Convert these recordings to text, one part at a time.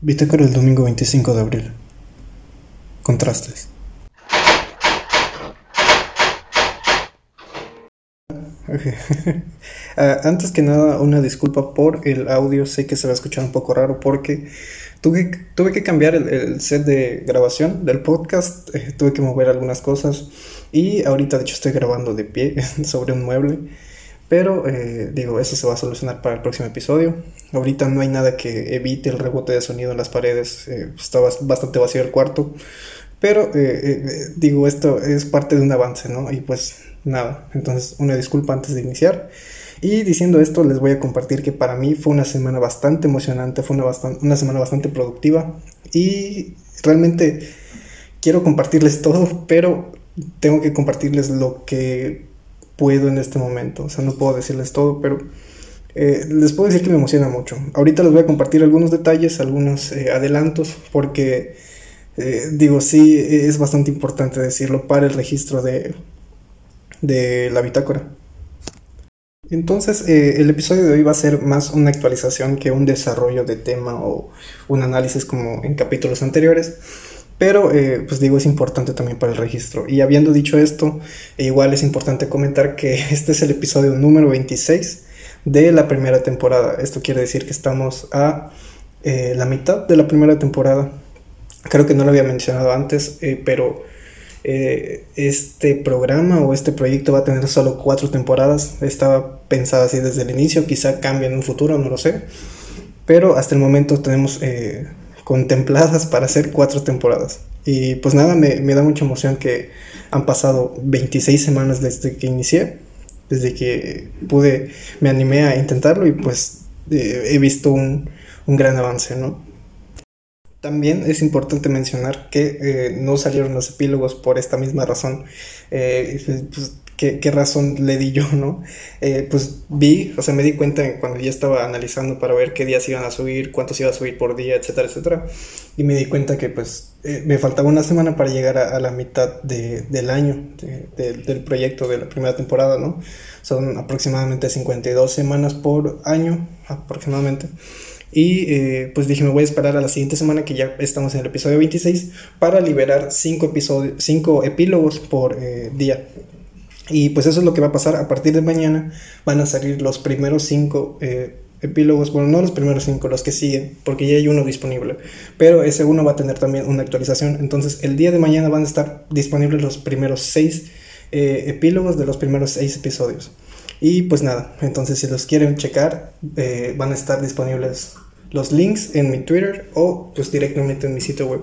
Bitácora el domingo 25 de abril. Contrastes. Ah, antes que nada, una disculpa por el audio. Sé que se va a escuchar un poco raro porque tuve, tuve que cambiar el, set de grabación del podcast. Eh, tuve que mover algunas cosas. Y ahorita, de hecho, estoy grabando de pie sobre un mueble. Pero eh, digo, eso se va a solucionar para el próximo episodio. Ahorita no hay nada que evite el rebote de sonido en las paredes. Eh, está bastante vacío el cuarto. Pero eh, digo, esto es parte de un avance, ¿no? Y pues nada. Entonces, una disculpa antes de iniciar. Y diciendo esto, les voy a compartir que para mí fue una semana bastante emocionante, fue una, una semana bastante productiva. Y realmente quiero compartirles todo, pero tengo que compartirles lo que puedo en este momento. O sea, no puedo decirles todo, pero eh, les puedo decir que me emociona mucho. Ahorita les voy a compartir algunos detalles, algunos eh, adelantos, porque eh, digo, sí, es bastante importante decirlo para el registro de, de la bitácora. Entonces, el episodio de hoy va a ser más una actualización que un desarrollo de tema o un análisis como en capítulos anteriores. Pero, eh, pues digo, es importante también para el registro. Y habiendo dicho esto, igual es importante comentar que este es el episodio número 26 de la primera temporada. Esto quiere decir que estamos a eh, la mitad de la primera temporada. Creo que no lo había mencionado antes, eh, pero este programa o este proyecto va a tener solo cuatro temporadas. Estaba pensado así desde el inicio, quizá cambie en un futuro, no lo sé. Pero hasta el momento tenemos contempladas para hacer cuatro temporadas. Y pues nada, me, da mucha emoción que han pasado 26 semanas desde que inicié, desde que pude, me animé a intentarlo y pues eh, he visto un, gran avance, ¿no? También es importante mencionar que eh, no salieron los epílogos por esta misma razón. Eh, pues, qué, razón le di yo, ¿no? Eh, pues vi, o sea, me di cuenta cuando ya estaba analizando para ver qué días iban a subir, cuántos iba a subir por día, etcétera, etcétera. Y me di cuenta que pues eh, me faltaba una semana para llegar a, la mitad del año del proyecto de la primera temporada, ¿no? Son aproximadamente 52 semanas por año, aproximadamente. Y eh, pues dije, me voy a esperar a la siguiente semana, que ya estamos en el episodio 26, para liberar 5 episodios, cinco epílogos por día. Y pues eso es lo que va a pasar. A partir de mañana van a salir los primeros cinco eh, epílogos. Bueno, no los primeros cinco, los que siguen, porque ya hay uno disponible. Pero ese uno va a tener también una actualización. Entonces el día de mañana van a estar disponibles los primeros seis eh, epílogos de los primeros seis episodios. Y pues nada, entonces si los quieren checar, eh, van a estar disponibles los links en mi Twitter o pues directamente en mi sitio web.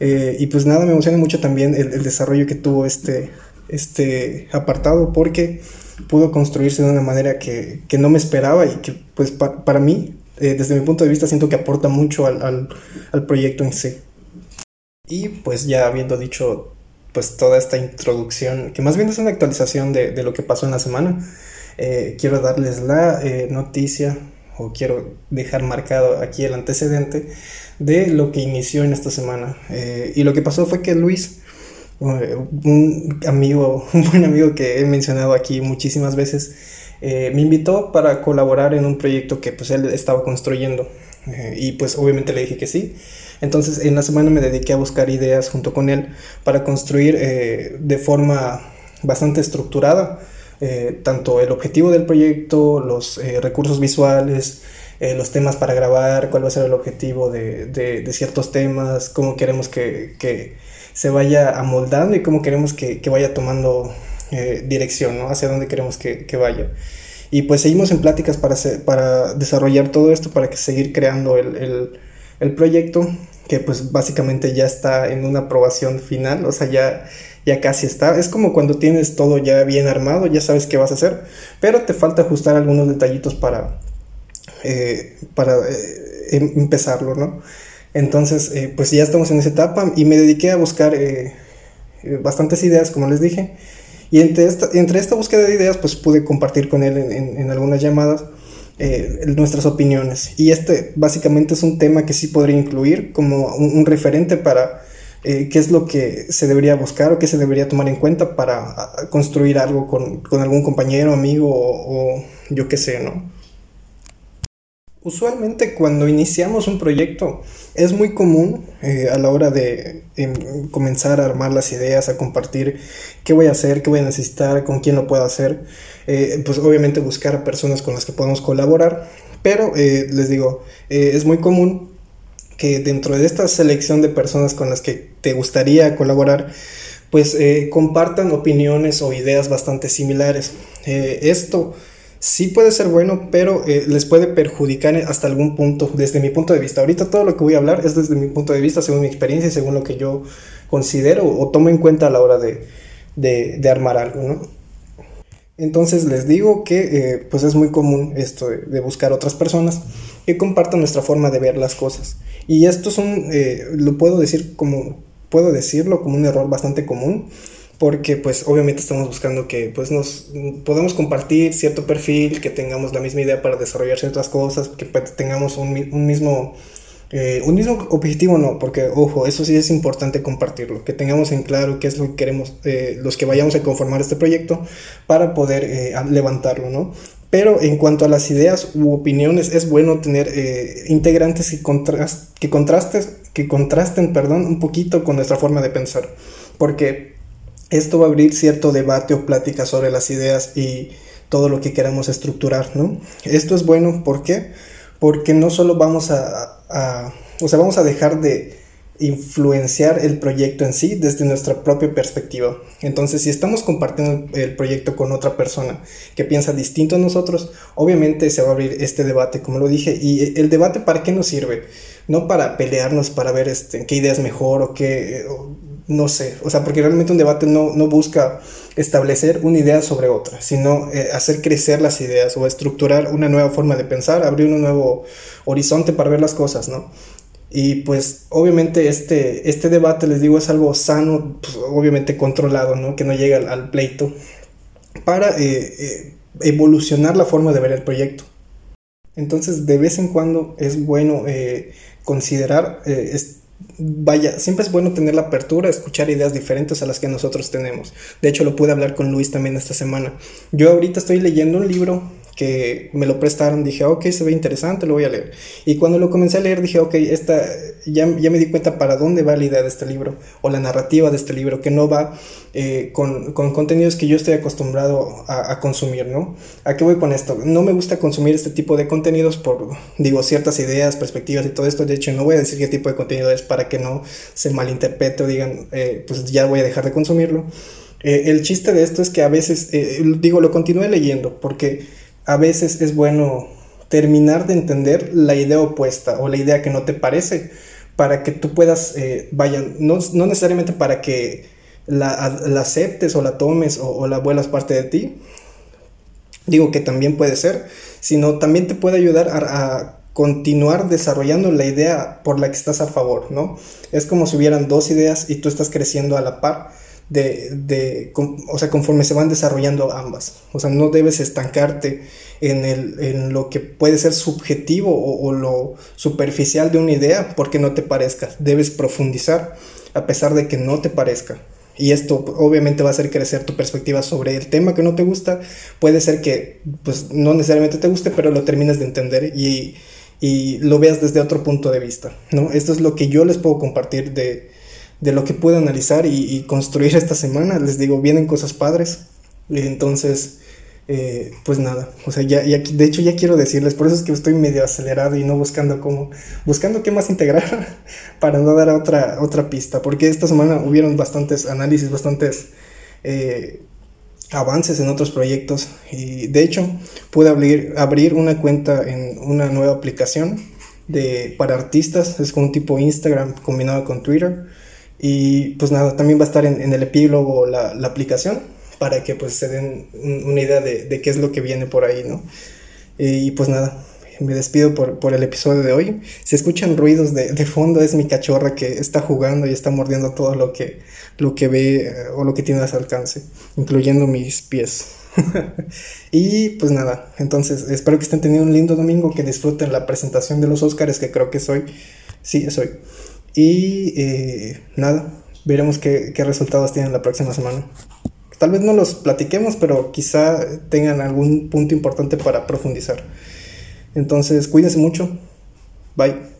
y pues nada, me emociona mucho también el desarrollo que tuvo este, este apartado porque pudo construirse de una manera que, no me esperaba y que pues para mí, eh, desde mi punto de vista, siento que aporta mucho al, proyecto en sí. Y pues ya habiendo dicho pues toda esta introducción, que más bien es una actualización de, lo que pasó en la semana, eh, quiero darles la eh, noticia o quiero dejar marcado aquí el antecedente de lo que inició en esta semana. y lo que pasó fue que Luis un amigo, un buen amigo que he mencionado aquí muchísimas veces, eh, me invitó para colaborar en un proyecto que pues él estaba construyendo eh, y pues obviamente le dije que sí. Entonces en la semana me dediqué a buscar ideas junto con él para construir eh, de forma bastante estructurada tanto el objetivo del proyecto, los recursos visuales, los temas para grabar, cuál va a ser el objetivo de, de, ciertos temas, cómo queremos que, que se vaya amoldando y cómo queremos que, vaya tomando eh, dirección, ¿no? Hacia dónde queremos que, vaya. Y pues seguimos en pláticas para, para desarrollar todo esto, para que seguir creando el, proyecto, que pues básicamente ya está en una aprobación final, o sea, ya, ya casi está. Es como cuando tienes todo ya bien armado, ya sabes qué vas a hacer, pero te falta ajustar algunos detallitos para, eh, para eh, em, empezarlo, ¿no? Entonces, eh, pues ya estamos en esa etapa y me dediqué a buscar eh, eh, bastantes ideas, como les dije. Y entre esta, entre esta búsqueda de ideas, pues pude compartir con él en, algunas llamadas nuestras opiniones. Y este básicamente es un tema que sí podría incluir como un, referente para qué es lo que se debería buscar o qué se debería tomar en cuenta para construir algo con, algún compañero, amigo o, o yo qué sé, ¿no? Usualmente cuando iniciamos un proyecto es muy común eh, a la hora de em, comenzar a armar las ideas, a compartir qué voy a hacer, qué voy a necesitar, con quién lo puedo hacer, eh, pues obviamente buscar a personas con las que podamos colaborar, pero eh, les digo, es muy común que dentro de esta selección de personas con las que te gustaría colaborar, pues compartan opiniones o ideas bastante similares. esto sí puede ser bueno, pero eh, les puede perjudicar hasta algún punto, desde mi punto de vista. Ahorita todo lo que voy a hablar es desde mi punto de vista, según mi experiencia y según lo que yo considero o tomo en cuenta a la hora de, armar algo, ¿no? Entonces les digo que eh, pues es muy común esto de, buscar otras personas que compartan nuestra forma de ver las cosas. Y esto es un, eh, lo puedo decir como, puedo decirlo como un error bastante común porque pues obviamente estamos buscando que pues nos podamos compartir cierto perfil, que tengamos la misma idea para desarrollar ciertas cosas, que pues, tengamos un, mismo eh, un mismo objetivo no, porque ojo, eso sí es importante compartirlo, que tengamos en claro qué es lo que queremos, eh, los que vayamos a conformar este proyecto para poder eh, levantarlo, ¿no? Pero en cuanto a las ideas u opiniones, es bueno tener integrantes que, que, contrastes, que contrasten perdón, un poquito con nuestra forma de pensar, porque esto va a abrir cierto debate o plática sobre las ideas y todo lo que queramos estructurar, ¿no? Esto es bueno, ¿por qué? Porque no solo vamos a, o sea, vamos a dejar de influenciar el proyecto en sí desde nuestra propia perspectiva. Entonces, si estamos compartiendo el proyecto con otra persona que piensa distinto a nosotros, obviamente se va a abrir este debate, como lo dije, y el debate para qué nos sirve? No para pelearnos, para ver este, qué idea es mejor o qué, no sé, o sea, porque realmente un debate no, busca establecer una idea sobre otra, sino eh, hacer crecer las ideas o estructurar una nueva forma de pensar, abrir un nuevo horizonte para ver las cosas, ¿no? Y pues obviamente este, este debate, les digo, es algo sano, pues, obviamente controlado, ¿no? Que no llegue al, pleito, para eh, eh, evolucionar la forma de ver el proyecto. Entonces, de vez en cuando es bueno considerar vaya, siempre es bueno tener la apertura, escuchar ideas diferentes a las que nosotros tenemos. De hecho, lo pude hablar con Luis también esta semana. Yo ahorita estoy leyendo un libro que me lo prestaron, dije, ok, se ve interesante, lo voy a leer. Y cuando lo comencé a leer, dije, ok, esta, ya, ya me di cuenta para dónde va la idea de este libro, o la narrativa de este libro, que no va eh, con, con, contenidos que yo estoy acostumbrado a, a, consumir, ¿no? ¿A qué voy con esto? No me gusta consumir este tipo de contenidos por, digo, ciertas ideas, perspectivas y todo esto. De hecho, no voy a decir qué tipo de contenido es para que no se malinterprete o digan, eh, pues ya voy a dejar de consumirlo. Eh, el chiste de esto es que a veces, digo, lo continúe leyendo, porque a veces es bueno terminar de entender la idea opuesta o la idea que no te parece para que tú puedas, eh, vaya, no, necesariamente para que la, aceptes o la tomes o, la vuelas parte de ti, digo que también puede ser, sino también te puede ayudar a, continuar desarrollando la idea por la que estás a favor, ¿no? Es como si hubieran dos ideas y tú estás creciendo a la par de, de o sea, conforme se van desarrollando ambas. O sea, no debes estancarte en, el, en lo que puede ser subjetivo o, lo superficial de una idea porque no te parezca. Debes profundizar a pesar de que no te parezca. Y esto obviamente va a hacer crecer tu perspectiva sobre el tema que no te gusta. Puede ser que pues, no necesariamente te guste, pero lo termines de entender y, y lo veas desde otro punto de vista. ¿no? Esto es lo que yo les puedo compartir de, de lo que pude analizar y, construir esta semana. Les digo, vienen cosas padres. Y entonces, eh, pues nada, o sea, ya, ya, de hecho ya quiero decirles, por eso es que estoy medio acelerado y no buscando cómo, buscando qué más integrar para no dar otra, otra pista, porque esta semana hubieron bastantes análisis, bastantes eh, avances en otros proyectos y de hecho pude abrir, abrir una cuenta en una nueva aplicación de, para artistas, es como un tipo Instagram combinado con Twitter y pues nada, también va a estar en, el epílogo la, la, aplicación para que pues se den una idea de, de, qué es lo que viene por ahí, ¿no? Y pues nada, me despido por, por el episodio de hoy. Si escuchan ruidos de, de, fondo es mi cachorra que está jugando y está mordiendo todo lo que, lo que ve eh, o lo que tiene a su alcance, incluyendo mis pies. y pues nada, entonces espero que estén teniendo un lindo domingo, que disfruten la presentación de los Oscars, que creo que soy, sí, soy. Y eh, nada, veremos qué, resultados tienen la próxima semana. Tal vez no los platiquemos, pero quizá tengan algún punto importante para profundizar. Entonces, cuídense mucho. Bye.